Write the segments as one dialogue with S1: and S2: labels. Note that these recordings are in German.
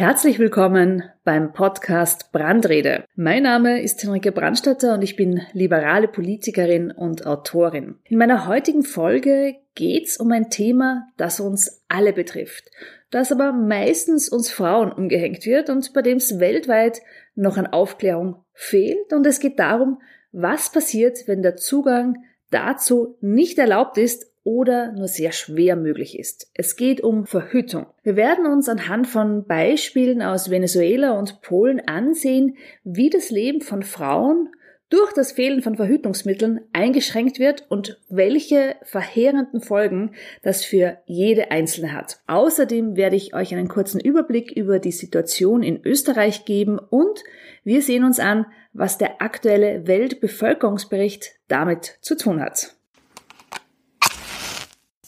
S1: Herzlich willkommen beim Podcast Brandrede. Mein Name ist Henrike Brandstatter und ich bin liberale Politikerin und Autorin. In meiner heutigen Folge geht's um ein Thema, das uns alle betrifft, das aber meistens uns Frauen umgehängt wird und bei dem es weltweit noch an Aufklärung fehlt. Und es geht darum, was passiert, wenn der Zugang dazu nicht erlaubt ist oder nur sehr schwer möglich ist. Es geht um Verhütung. Wir werden uns anhand von Beispielen aus Venezuela und Polen ansehen, wie das Leben von Frauen durch das Fehlen von Verhütungsmitteln eingeschränkt wird und welche verheerenden Folgen das für jede Einzelne hat. Außerdem werde ich euch einen kurzen Überblick über die Situation in Österreich geben und wir sehen uns an, was der aktuelle Weltbevölkerungsbericht damit zu tun hat.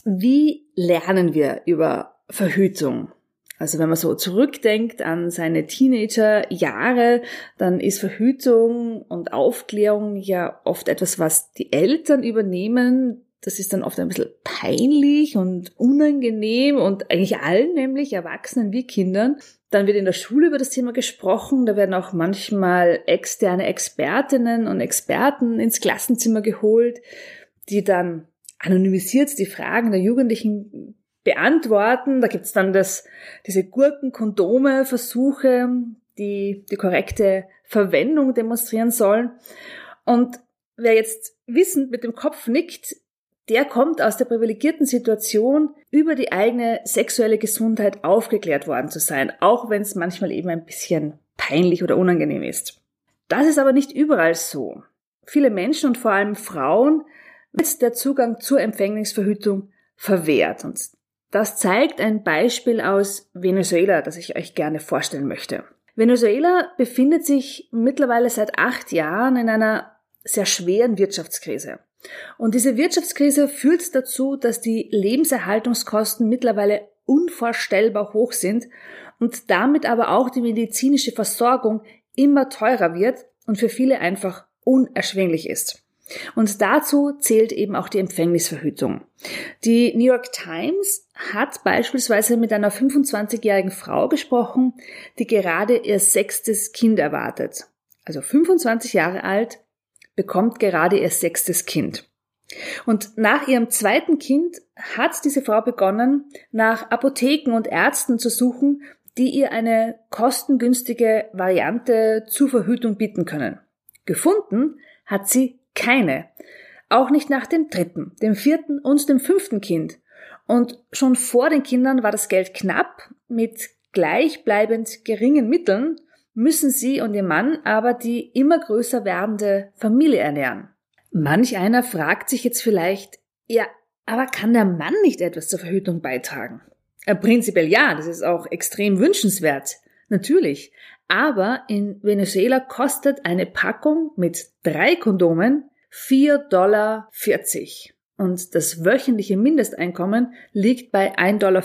S1: Wie lernen wir über Verhütung? Also wenn man so zurückdenkt an seine Teenagerjahre, dann ist Verhütung und Aufklärung ja oft etwas, was die Eltern übernehmen. Das ist dann oft ein bisschen peinlich und unangenehm und eigentlich allen, nämlich Erwachsenen wie Kindern. Dann wird in der Schule über das Thema gesprochen. Da werden auch manchmal externe Expertinnen und Experten ins Klassenzimmer geholt, die dann anonymisiert die Fragen der Jugendlichen beantworten. Da gibt's dann das, diese Gurken-Kondome-Versuche, die die korrekte Verwendung demonstrieren sollen. Und wer jetzt wissend mit dem Kopf nickt, der kommt aus der privilegierten Situation, über die eigene sexuelle Gesundheit aufgeklärt worden zu sein, auch wenn es manchmal eben ein bisschen peinlich oder unangenehm ist. Das ist aber nicht überall so. Viele Menschen und vor allem Frauen wird der Zugang zur Empfängnisverhütung verwehrt. Und das zeigt ein Beispiel aus Venezuela, das ich euch gerne vorstellen möchte. Venezuela befindet sich mittlerweile seit acht Jahren in einer sehr schweren Wirtschaftskrise. Und diese Wirtschaftskrise führt dazu, dass die Lebenserhaltungskosten mittlerweile unvorstellbar hoch sind und damit aber auch die medizinische Versorgung immer teurer wird und für viele einfach unerschwinglich ist. Und dazu zählt eben auch die Empfängnisverhütung. Die New York Times hat beispielsweise mit einer 25-jährigen Frau gesprochen, die gerade ihr sechstes Kind erwartet. Also 25 Jahre alt, bekommt gerade ihr sechstes Kind. Und nach ihrem zweiten Kind hat diese Frau begonnen, nach Apotheken und Ärzten zu suchen, die ihr eine kostengünstige Variante zur Verhütung bieten können. Gefunden hat sie keine. Auch nicht nach dem dritten, dem vierten und dem fünften Kind. Und schon vor den Kindern war das Geld knapp. Mit gleichbleibend geringen Mitteln müssen sie und ihr Mann aber die immer größer werdende Familie ernähren. Manch einer fragt sich jetzt vielleicht, ja, aber kann der Mann nicht etwas zur Verhütung beitragen? Äh, prinzipiell ja, das ist auch extrem wünschenswert. Natürlich. Aber in Venezuela kostet eine Packung mit drei Kondomen 4,40 Dollar. Und das wöchentliche Mindesteinkommen liegt bei 1,50 Dollar.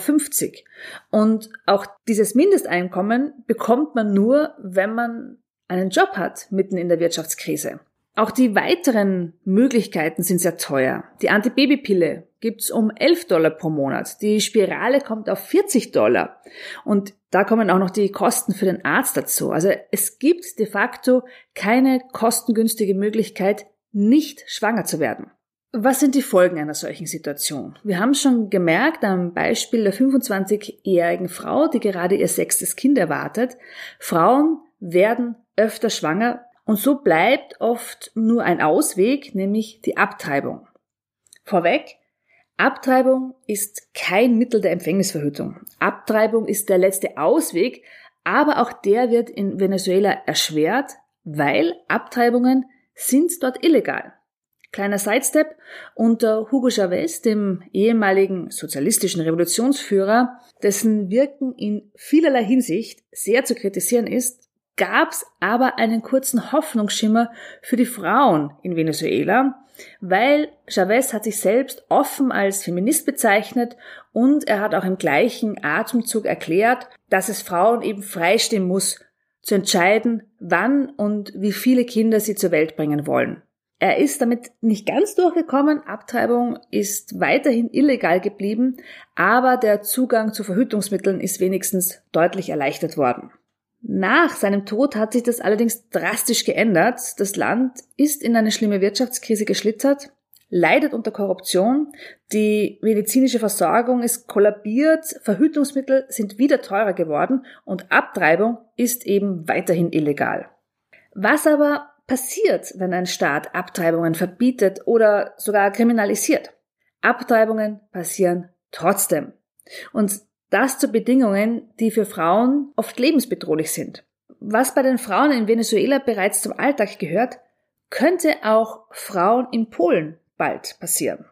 S1: Und auch dieses Mindesteinkommen bekommt man nur, wenn man einen Job hat mitten in der Wirtschaftskrise. Auch die weiteren Möglichkeiten sind sehr teuer. Die Antibabypille gibt's um 11 Dollar pro Monat. Die Spirale kommt auf 40 Dollar. Und da kommen auch noch die Kosten für den Arzt dazu. Also es gibt de facto keine kostengünstige Möglichkeit, nicht schwanger zu werden. Was sind die Folgen einer solchen Situation? Wir haben schon gemerkt am Beispiel der 25-jährigen Frau, die gerade ihr sechstes Kind erwartet. Frauen werden öfter schwanger, und so bleibt oft nur ein Ausweg, nämlich die Abtreibung. Vorweg, Abtreibung ist kein Mittel der Empfängnisverhütung. Abtreibung ist der letzte Ausweg, aber auch der wird in Venezuela erschwert, weil Abtreibungen sind dort illegal. Kleiner Sidestep, unter Hugo Chavez, dem ehemaligen sozialistischen Revolutionsführer, dessen Wirken in vielerlei Hinsicht sehr zu kritisieren ist, gab's aber einen kurzen Hoffnungsschimmer für die Frauen in Venezuela, weil Chavez hat sich selbst offen als Feminist bezeichnet und er hat auch im gleichen Atemzug erklärt, dass es Frauen eben freistehen muss, zu entscheiden, wann und wie viele Kinder sie zur Welt bringen wollen. Er ist damit nicht ganz durchgekommen. Abtreibung ist weiterhin illegal geblieben, aber der Zugang zu Verhütungsmitteln ist wenigstens deutlich erleichtert worden. Nach seinem Tod hat sich das allerdings drastisch geändert. Das Land ist in eine schlimme Wirtschaftskrise geschlittert, leidet unter Korruption, die medizinische Versorgung ist kollabiert, Verhütungsmittel sind wieder teurer geworden und Abtreibung ist eben weiterhin illegal. Was aber passiert, wenn ein Staat Abtreibungen verbietet oder sogar kriminalisiert? Abtreibungen passieren trotzdem. Und das zu Bedingungen, die für Frauen oft lebensbedrohlich sind. Was bei den Frauen in Venezuela bereits zum Alltag gehört, könnte auch Frauen in Polen bald passieren.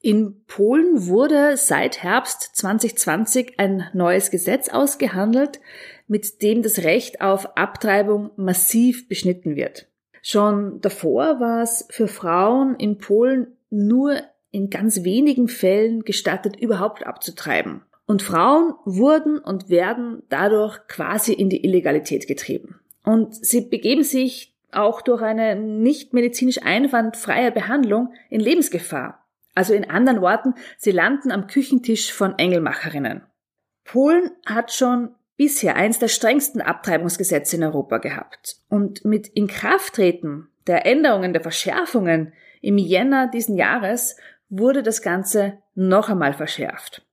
S1: In Polen wurde seit Herbst 2020 ein neues Gesetz ausgehandelt, mit dem das Recht auf Abtreibung massiv beschnitten wird. Schon davor war es für Frauen in Polen nur in ganz wenigen Fällen gestattet, überhaupt abzutreiben. Und Frauen wurden und werden dadurch quasi in die Illegalität getrieben. Und sie begeben sich auch durch eine nicht medizinisch einwandfreie Behandlung in Lebensgefahr. Also in anderen Worten, sie landen am Küchentisch von Engelmacherinnen. Polen hat schon bisher eins der strengsten Abtreibungsgesetze in Europa gehabt. Und mit Inkrafttreten der Änderungen, der Verschärfungen im Jänner diesen Jahres wurde das Ganze noch einmal verschärft.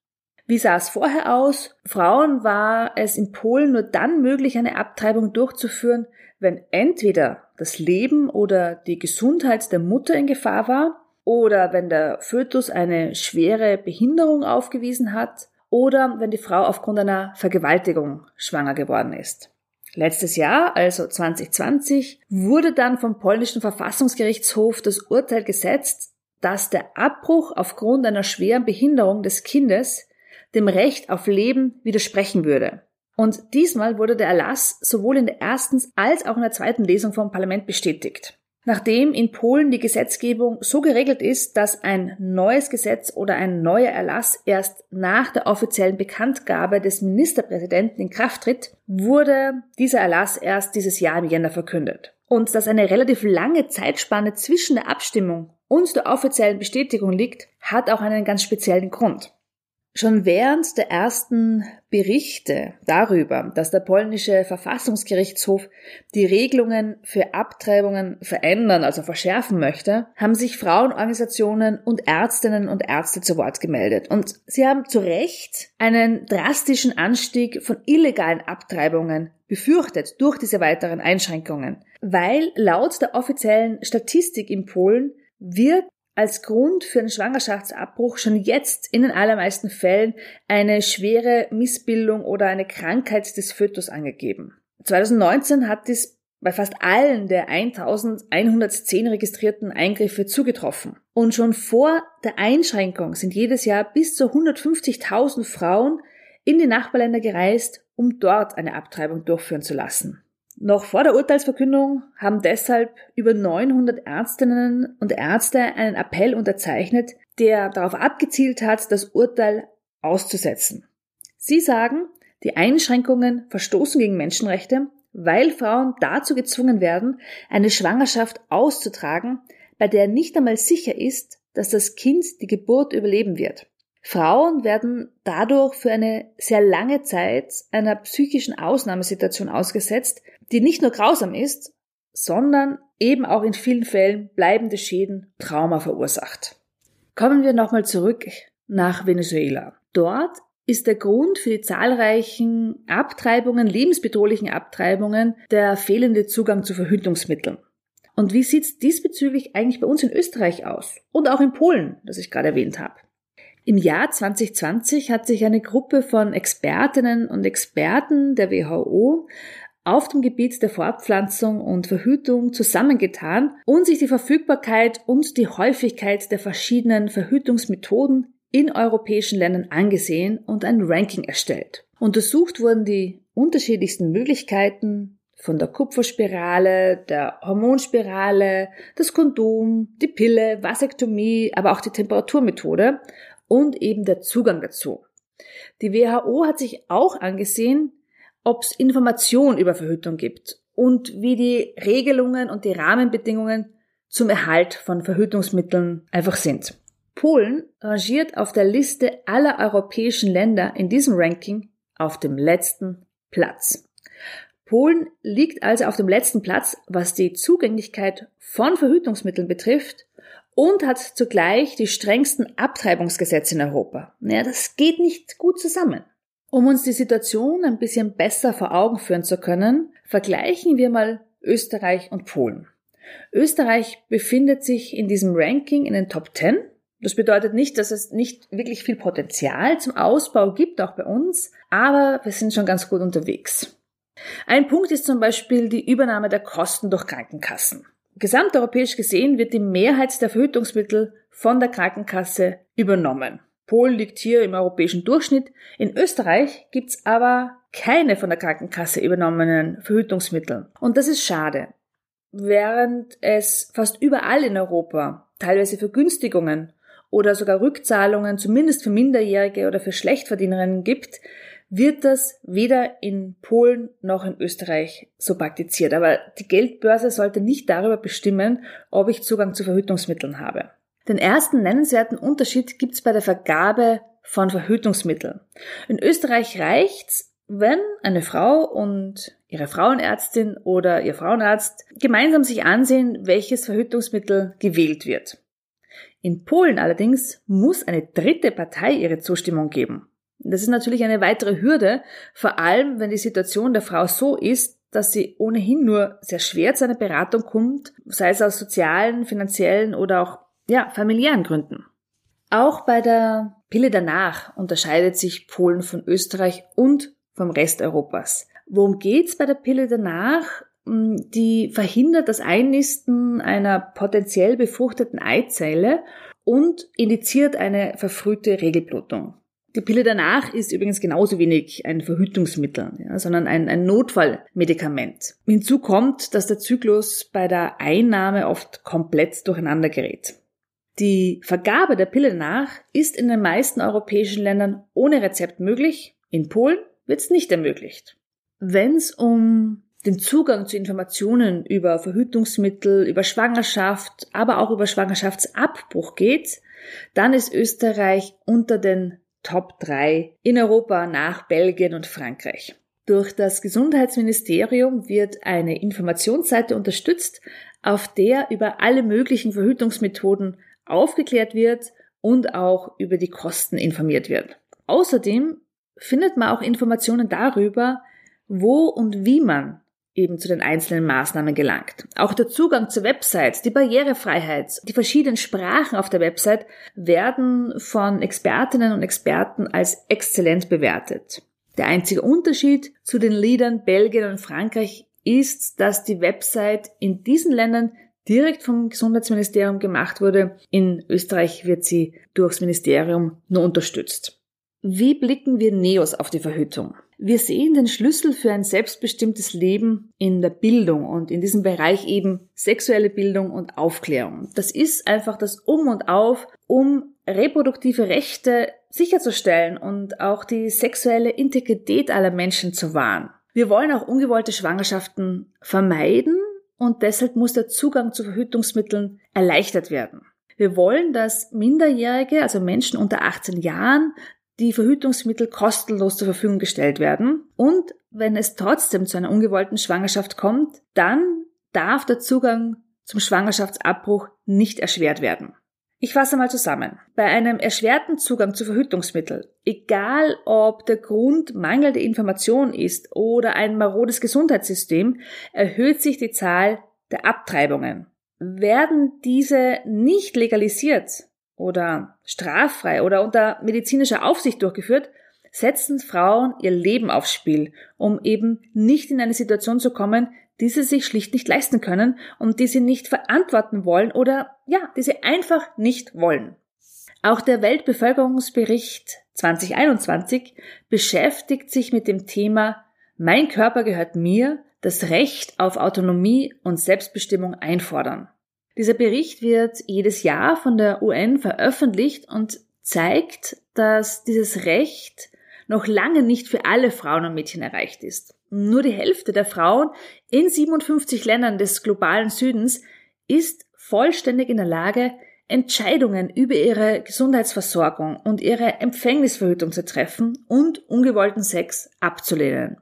S1: Wie sah es vorher aus? Frauen war es in Polen nur dann möglich, eine Abtreibung durchzuführen, wenn entweder das Leben oder die Gesundheit der Mutter in Gefahr war oder wenn der Fötus eine schwere Behinderung aufgewiesen hat oder wenn die Frau aufgrund einer Vergewaltigung schwanger geworden ist. Letztes Jahr, also 2020, wurde dann vom polnischen Verfassungsgerichtshof das Urteil gesetzt, dass der Abbruch aufgrund einer schweren Behinderung des Kindes dem Recht auf Leben widersprechen würde. Und diesmal wurde der Erlass sowohl in der ersten als auch in der zweiten Lesung vom Parlament bestätigt. Nachdem in Polen die Gesetzgebung so geregelt ist, dass ein neues Gesetz oder ein neuer Erlass erst nach der offiziellen Bekanntgabe des Ministerpräsidenten in Kraft tritt, wurde dieser Erlass erst dieses Jahr im Jänner verkündet. Und dass eine relativ lange Zeitspanne zwischen der Abstimmung und der offiziellen Bestätigung liegt, hat auch einen ganz speziellen Grund. Schon während der ersten Berichte darüber, dass der polnische Verfassungsgerichtshof die Regelungen für Abtreibungen verändern, also verschärfen möchte, haben sich Frauenorganisationen und Ärztinnen und Ärzte zu Wort gemeldet. Und sie haben zu Recht einen drastischen Anstieg von illegalen Abtreibungen befürchtet durch diese weiteren Einschränkungen, weil laut der offiziellen Statistik in Polen wird als Grund für einen Schwangerschaftsabbruch schon jetzt in den allermeisten Fällen eine schwere Missbildung oder eine Krankheit des Fötus angegeben. 2019 hat dies bei fast allen der 1110 registrierten Eingriffe zugetroffen. Und schon vor der Einschränkung sind jedes Jahr bis zu 150.000 Frauen in die Nachbarländer gereist, um dort eine Abtreibung durchführen zu lassen. Noch vor der Urteilsverkündung haben deshalb über 900 Ärztinnen und Ärzte einen Appell unterzeichnet, der darauf abgezielt hat, das Urteil auszusetzen. Sie sagen, die Einschränkungen verstoßen gegen Menschenrechte, weil Frauen dazu gezwungen werden, eine Schwangerschaft auszutragen, bei der nicht einmal sicher ist, dass das Kind die Geburt überleben wird. Frauen werden dadurch für eine sehr lange Zeit einer psychischen Ausnahmesituation ausgesetzt, die nicht nur grausam ist, sondern eben auch in vielen Fällen bleibende Schäden, Trauma verursacht. Kommen wir nochmal zurück nach Venezuela. Dort ist der Grund für die zahlreichen Abtreibungen, lebensbedrohlichen Abtreibungen, der fehlende Zugang zu Verhütungsmitteln. Und wie sieht's diesbezüglich eigentlich bei uns in Österreich aus? Und auch in Polen, das ich gerade erwähnt habe. Im Jahr 2020 hat sich eine Gruppe von Expertinnen und Experten der WHO auf dem Gebiet der Fortpflanzung und Verhütung zusammengetan und sich die Verfügbarkeit und die Häufigkeit der verschiedenen Verhütungsmethoden in europäischen Ländern angesehen und ein Ranking erstellt. Untersucht wurden die unterschiedlichsten Möglichkeiten von der Kupferspirale, der Hormonspirale, das Kondom, die Pille, Vasektomie, aber auch die Temperaturmethode und eben der Zugang dazu. Die WHO hat sich auch angesehen, ob es Informationen über Verhütung gibt und wie die Regelungen und die Rahmenbedingungen zum Erhalt von Verhütungsmitteln einfach sind. Polen rangiert auf der Liste aller europäischen Länder in diesem Ranking auf dem letzten Platz. Polen liegt also auf dem letzten Platz, was die Zugänglichkeit von Verhütungsmitteln betrifft und hat zugleich die strengsten Abtreibungsgesetze in Europa. Naja, das geht nicht gut zusammen. Um uns die Situation ein bisschen besser vor Augen führen zu können, vergleichen wir mal Österreich und Polen. Österreich befindet sich in diesem Ranking in den Top 10. Das bedeutet nicht, dass es nicht wirklich viel Potenzial zum Ausbau gibt, auch bei uns, aber wir sind schon ganz gut unterwegs. Ein Punkt ist zum Beispiel die Übernahme der Kosten durch Krankenkassen. Gesamteuropäisch gesehen wird die Mehrheit der Verhütungsmittel von der Krankenkasse übernommen. Polen liegt hier im europäischen Durchschnitt. In Österreich gibt's aber keine von der Krankenkasse übernommenen Verhütungsmittel. Und das ist schade. Während es fast überall in Europa teilweise Vergünstigungen oder sogar Rückzahlungen zumindest für Minderjährige oder für Schlechtverdienerinnen gibt, wird das weder in Polen noch in Österreich so praktiziert. Aber die Geldbörse sollte nicht darüber bestimmen, ob ich Zugang zu Verhütungsmitteln habe. Den ersten nennenswerten Unterschied gibt es bei der Vergabe von Verhütungsmitteln. In Österreich reicht's, wenn eine Frau und ihre Frauenärztin oder ihr Frauenarzt gemeinsam sich ansehen, welches Verhütungsmittel gewählt wird. In Polen allerdings muss eine dritte Partei ihre Zustimmung geben. Das ist natürlich eine weitere Hürde, vor allem wenn die Situation der Frau so ist, dass sie ohnehin nur sehr schwer zu einer Beratung kommt, sei es aus sozialen, finanziellen oder auch ja, familiären Gründen. Auch bei der Pille danach unterscheidet sich Polen von Österreich und vom Rest Europas. Worum geht's bei der Pille danach? Hm, die verhindert das Einnisten einer potenziell befruchteten Eizelle und indiziert eine verfrühte Regelblutung. Die Pille danach ist übrigens genauso wenig ein Verhütungsmittel, ja, sondern ein, ein Notfallmedikament. Hinzu kommt, dass der Zyklus bei der Einnahme oft komplett durcheinander gerät. Die Vergabe der Pille nach ist in den meisten europäischen Ländern ohne Rezept möglich. In Polen wird es nicht ermöglicht. Wenn es um den Zugang zu Informationen über Verhütungsmittel, über Schwangerschaft, aber auch über Schwangerschaftsabbruch geht, dann ist Österreich unter den Top 3 in Europa nach Belgien und Frankreich. Durch das Gesundheitsministerium wird eine Informationsseite unterstützt, auf der über alle möglichen Verhütungsmethoden aufgeklärt wird und auch über die Kosten informiert wird. Außerdem findet man auch Informationen darüber, wo und wie man eben zu den einzelnen Maßnahmen gelangt. Auch der Zugang zur Website, die Barrierefreiheit, die verschiedenen Sprachen auf der Website werden von Expertinnen und Experten als exzellent bewertet. Der einzige Unterschied zu den Liedern Belgien und Frankreich ist, dass die Website in diesen Ländern direkt vom Gesundheitsministerium gemacht wurde. In Österreich wird sie durchs Ministerium nur unterstützt. Wie blicken wir Neos auf die Verhütung? Wir sehen den Schlüssel für ein selbstbestimmtes Leben in der Bildung und in diesem Bereich eben sexuelle Bildung und Aufklärung. Das ist einfach das Um und Auf, um reproduktive Rechte sicherzustellen und auch die sexuelle Integrität aller Menschen zu wahren. Wir wollen auch ungewollte Schwangerschaften vermeiden und deshalb muss der Zugang zu Verhütungsmitteln erleichtert werden. Wir wollen, dass Minderjährige, also Menschen unter 18 Jahren, die Verhütungsmittel kostenlos zur Verfügung gestellt werden. Und wenn es trotzdem zu einer ungewollten Schwangerschaft kommt, dann darf der Zugang zum Schwangerschaftsabbruch nicht erschwert werden. Ich fasse mal zusammen. Bei einem erschwerten Zugang zu Verhütungsmitteln, egal ob der Grund mangelnde Information ist oder ein marodes Gesundheitssystem, erhöht sich die Zahl der Abtreibungen. Werden diese nicht legalisiert oder straffrei oder unter medizinischer Aufsicht durchgeführt, setzen Frauen ihr Leben aufs Spiel, um eben nicht in eine Situation zu kommen, die sie sich schlicht nicht leisten können und die sie nicht verantworten wollen oder ja, die sie einfach nicht wollen. Auch der Weltbevölkerungsbericht 2021 beschäftigt sich mit dem Thema Mein Körper gehört mir, das Recht auf Autonomie und Selbstbestimmung einfordern. Dieser Bericht wird jedes Jahr von der UN veröffentlicht und zeigt, dass dieses Recht noch lange nicht für alle Frauen und Mädchen erreicht ist. Nur die Hälfte der Frauen in 57 Ländern des globalen Südens ist vollständig in der Lage, Entscheidungen über ihre Gesundheitsversorgung und ihre Empfängnisverhütung zu treffen und ungewollten Sex abzulehnen.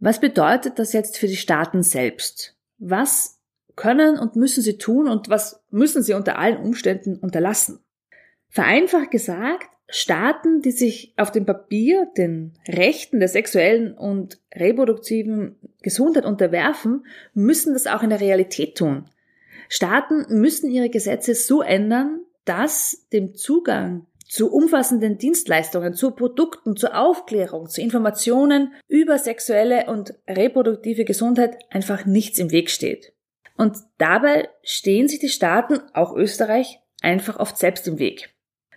S1: Was bedeutet das jetzt für die Staaten selbst? Was können und müssen sie tun und was müssen sie unter allen Umständen unterlassen? Vereinfacht gesagt, Staaten, die sich auf dem Papier den Rechten der sexuellen und reproduktiven Gesundheit unterwerfen, müssen das auch in der Realität tun. Staaten müssen ihre Gesetze so ändern, dass dem Zugang zu umfassenden Dienstleistungen, zu Produkten, zur Aufklärung, zu Informationen über sexuelle und reproduktive Gesundheit einfach nichts im Weg steht. Und dabei stehen sich die Staaten, auch Österreich, einfach oft selbst im Weg.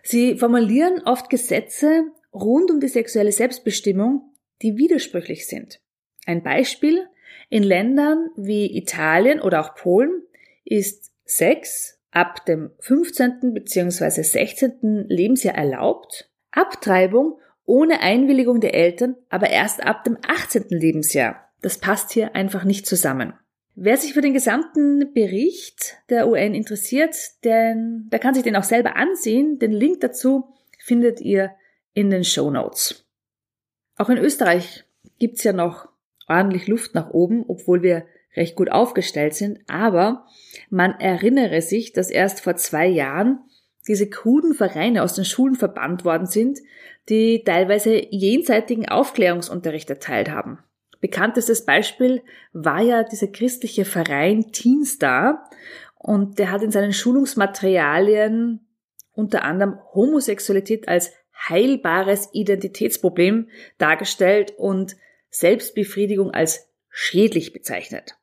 S1: Sie formulieren oft Gesetze rund um die sexuelle Selbstbestimmung, die widersprüchlich sind. Ein Beispiel, in Ländern wie Italien oder auch Polen ist Sex ab dem 15. bzw. 16. Lebensjahr erlaubt, Abtreibung ohne Einwilligung der Eltern aber erst ab dem 18. Lebensjahr. Das passt hier einfach nicht zusammen. Wer sich für den gesamten Bericht der UN interessiert, denn, der kann sich den auch selber ansehen. Den Link dazu findet ihr in den Show Notes. Auch in Österreich gibt's ja noch ordentlich Luft nach oben, obwohl wir recht gut aufgestellt sind, aber man erinnere sich, dass erst vor zwei Jahren diese kruden Vereine aus den Schulen verbannt worden sind, die teilweise jenseitigen Aufklärungsunterricht erteilt haben. Bekanntestes Beispiel war ja dieser christliche Verein Teenstar und der hat in seinen Schulungsmaterialien unter anderem Homosexualität als heilbares Identitätsproblem dargestellt und Selbstbefriedigung als schädlich bezeichnet.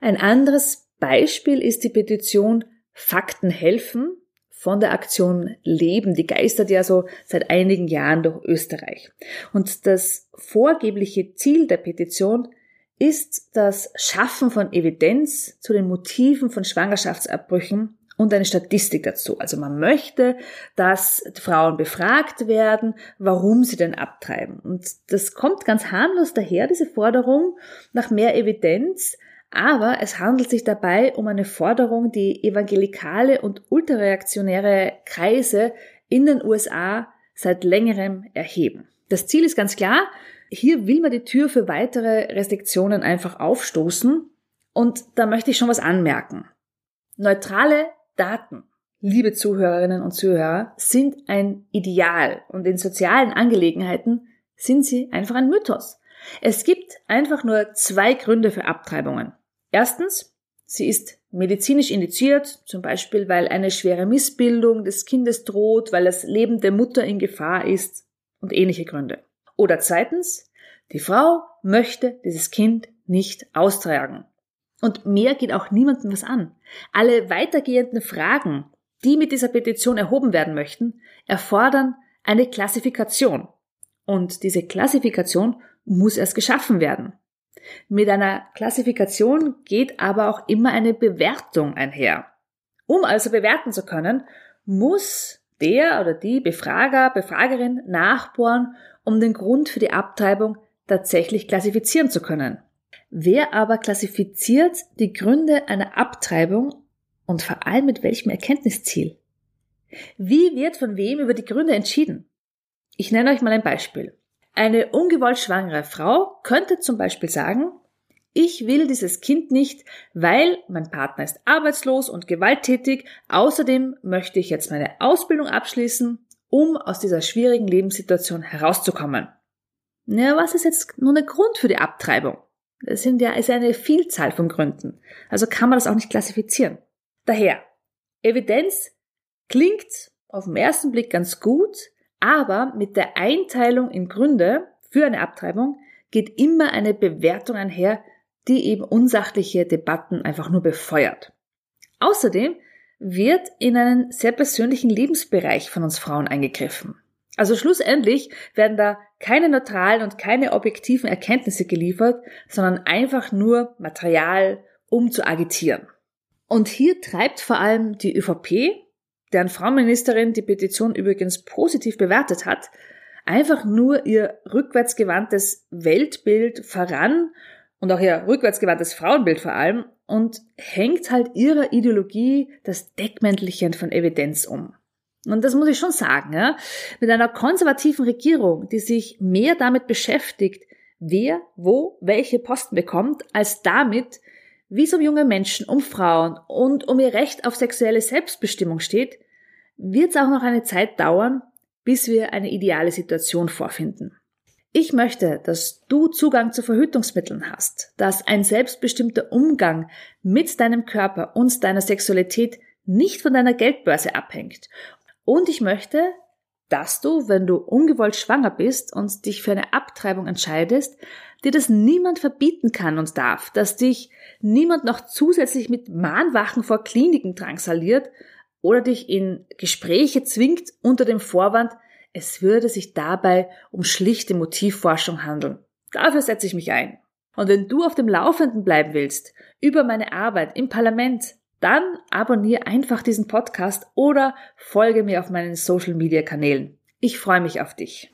S1: Ein anderes Beispiel ist die Petition Fakten helfen von der Aktion Leben. Die geistert ja so seit einigen Jahren durch Österreich. Und das vorgebliche Ziel der Petition ist das Schaffen von Evidenz zu den Motiven von Schwangerschaftsabbrüchen und eine Statistik dazu. Also man möchte, dass Frauen befragt werden, warum sie denn abtreiben. Und das kommt ganz harmlos daher, diese Forderung nach mehr Evidenz, aber es handelt sich dabei um eine Forderung, die evangelikale und ultrareaktionäre Kreise in den USA seit längerem erheben. Das Ziel ist ganz klar, hier will man die Tür für weitere Restriktionen einfach aufstoßen und da möchte ich schon was anmerken. Neutrale Daten, liebe Zuhörerinnen und Zuhörer, sind ein Ideal und in sozialen Angelegenheiten sind sie einfach ein Mythos. Es gibt einfach nur zwei Gründe für Abtreibungen. Erstens, sie ist medizinisch indiziert, zum Beispiel weil eine schwere Missbildung des Kindes droht, weil das Leben der Mutter in Gefahr ist und ähnliche Gründe. Oder zweitens, die Frau möchte dieses Kind nicht austragen. Und mehr geht auch niemandem was an. Alle weitergehenden Fragen, die mit dieser Petition erhoben werden möchten, erfordern eine Klassifikation. Und diese Klassifikation muss erst geschaffen werden. Mit einer Klassifikation geht aber auch immer eine Bewertung einher. Um also bewerten zu können, muss der oder die Befrager, Befragerin nachbohren, um den Grund für die Abtreibung tatsächlich klassifizieren zu können. Wer aber klassifiziert die Gründe einer Abtreibung und vor allem mit welchem Erkenntnisziel? Wie wird von wem über die Gründe entschieden? Ich nenne euch mal ein Beispiel. Eine ungewollt schwangere Frau könnte zum Beispiel sagen, ich will dieses Kind nicht, weil mein Partner ist arbeitslos und gewalttätig. Außerdem möchte ich jetzt meine Ausbildung abschließen, um aus dieser schwierigen Lebenssituation herauszukommen. Na, was ist jetzt nun der Grund für die Abtreibung? Das sind ja, ist eine Vielzahl von Gründen. Also kann man das auch nicht klassifizieren. Daher, Evidenz klingt auf den ersten Blick ganz gut, aber mit der Einteilung in Gründe für eine Abtreibung geht immer eine Bewertung einher, die eben unsachliche Debatten einfach nur befeuert. Außerdem wird in einen sehr persönlichen Lebensbereich von uns Frauen eingegriffen. Also schlussendlich werden da keine neutralen und keine objektiven Erkenntnisse geliefert, sondern einfach nur Material, um zu agitieren. Und hier treibt vor allem die ÖVP deren Frauenministerin die Petition übrigens positiv bewertet hat, einfach nur ihr rückwärtsgewandtes Weltbild voran und auch ihr rückwärtsgewandtes Frauenbild vor allem und hängt halt ihrer Ideologie das Deckmäntelchen von Evidenz um. Und das muss ich schon sagen, ja. Mit einer konservativen Regierung, die sich mehr damit beschäftigt, wer, wo, welche Posten bekommt, als damit, wie es um junge Menschen, um Frauen und um ihr Recht auf sexuelle Selbstbestimmung steht, wird es auch noch eine Zeit dauern, bis wir eine ideale Situation vorfinden. Ich möchte, dass du Zugang zu Verhütungsmitteln hast, dass ein selbstbestimmter Umgang mit deinem Körper und deiner Sexualität nicht von deiner Geldbörse abhängt. Und ich möchte, dass du, wenn du ungewollt schwanger bist und dich für eine Abtreibung entscheidest, dir das niemand verbieten kann und darf, dass dich niemand noch zusätzlich mit Mahnwachen vor Kliniken drangsaliert oder dich in Gespräche zwingt unter dem Vorwand, es würde sich dabei um schlichte Motivforschung handeln. Dafür setze ich mich ein. Und wenn du auf dem Laufenden bleiben willst über meine Arbeit im Parlament, dann abonniere einfach diesen Podcast oder folge mir auf meinen Social Media Kanälen. Ich freue mich auf dich.